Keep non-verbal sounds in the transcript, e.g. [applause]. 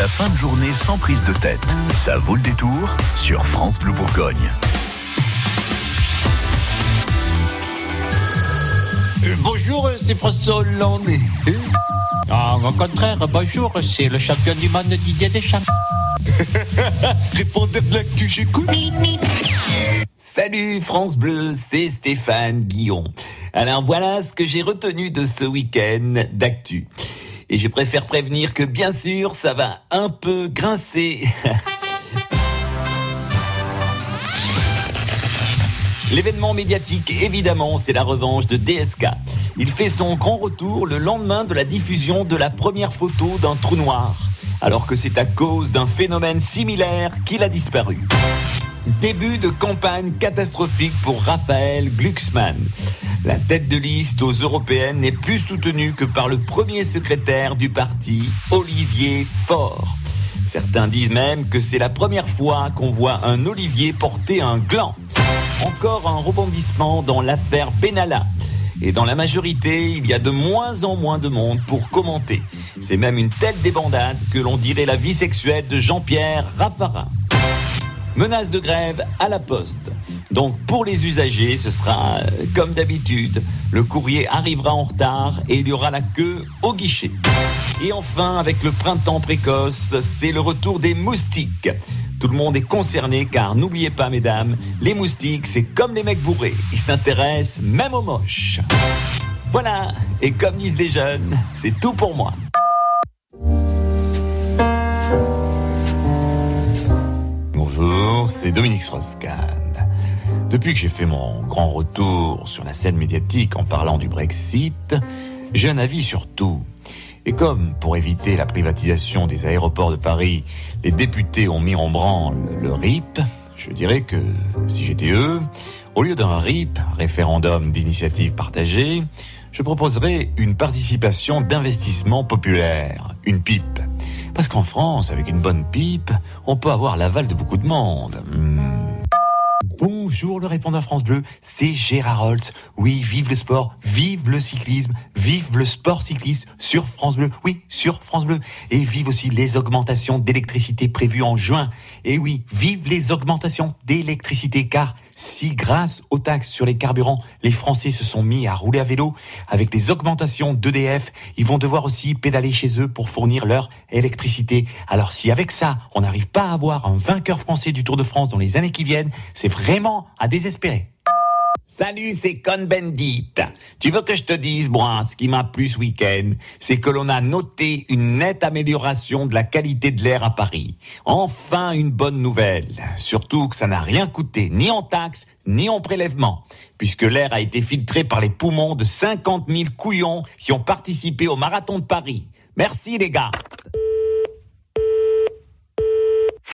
La fin de journée sans prise de tête. Ça vaut le détour sur France Bleu Bourgogne. Euh, bonjour, c'est François Hollande. Ah, au contraire, bonjour, c'est le champion du monde Didier Deschamps. [laughs] Répondez de l'actu, j'écoute. Salut France Bleu, c'est Stéphane Guillon. Alors voilà ce que j'ai retenu de ce week-end d'actu. Et je préfère prévenir que bien sûr, ça va un peu grincer. [laughs] L'événement médiatique, évidemment, c'est la revanche de DSK. Il fait son grand retour le lendemain de la diffusion de la première photo d'un trou noir, alors que c'est à cause d'un phénomène similaire qu'il a disparu. Début de campagne catastrophique pour Raphaël Glucksmann. La tête de liste aux européennes n'est plus soutenue que par le premier secrétaire du parti, Olivier Faure. Certains disent même que c'est la première fois qu'on voit un Olivier porter un gland. Encore un rebondissement dans l'affaire Benalla. Et dans la majorité, il y a de moins en moins de monde pour commenter. C'est même une telle débandade que l'on dirait la vie sexuelle de Jean-Pierre Raffarin. Menace de grève à la poste. Donc pour les usagers, ce sera euh, comme d'habitude. Le courrier arrivera en retard et il y aura la queue au guichet. Et enfin, avec le printemps précoce, c'est le retour des moustiques. Tout le monde est concerné car n'oubliez pas mesdames, les moustiques c'est comme les mecs bourrés, ils s'intéressent même aux moches. Voilà, et comme disent les jeunes, c'est tout pour moi. C'est Dominique Strauss-Kahn. Depuis que j'ai fait mon grand retour sur la scène médiatique en parlant du Brexit, j'ai un avis sur tout. Et comme, pour éviter la privatisation des aéroports de Paris, les députés ont mis en branle le RIP, je dirais que, si j'étais eux, au lieu d'un RIP, référendum d'initiative partagée, je proposerais une participation d'investissement populaire, une pipe. Parce qu'en France, avec une bonne pipe, on peut avoir l'aval de beaucoup de monde. Hmm. Bonjour le répondeur France Bleu, c'est Gérard Holtz. Oui, vive le sport, vive le cyclisme, vive le sport cycliste sur France Bleu. Oui, sur France Bleu. Et vive aussi les augmentations d'électricité prévues en juin. Et oui, vive les augmentations d'électricité car si grâce aux taxes sur les carburants, les Français se sont mis à rouler à vélo, avec les augmentations d'EDF, ils vont devoir aussi pédaler chez eux pour fournir leur électricité. Alors si avec ça, on n'arrive pas à avoir un vainqueur français du Tour de France dans les années qui viennent, c'est à désespérer. Salut, c'est Con Bendit. Tu veux que je te dise, moi, ce qui m'a plu ce week-end, c'est que l'on a noté une nette amélioration de la qualité de l'air à Paris. Enfin, une bonne nouvelle. Surtout que ça n'a rien coûté, ni en taxes, ni en prélèvement, puisque l'air a été filtré par les poumons de 50 000 couillons qui ont participé au marathon de Paris. Merci les gars.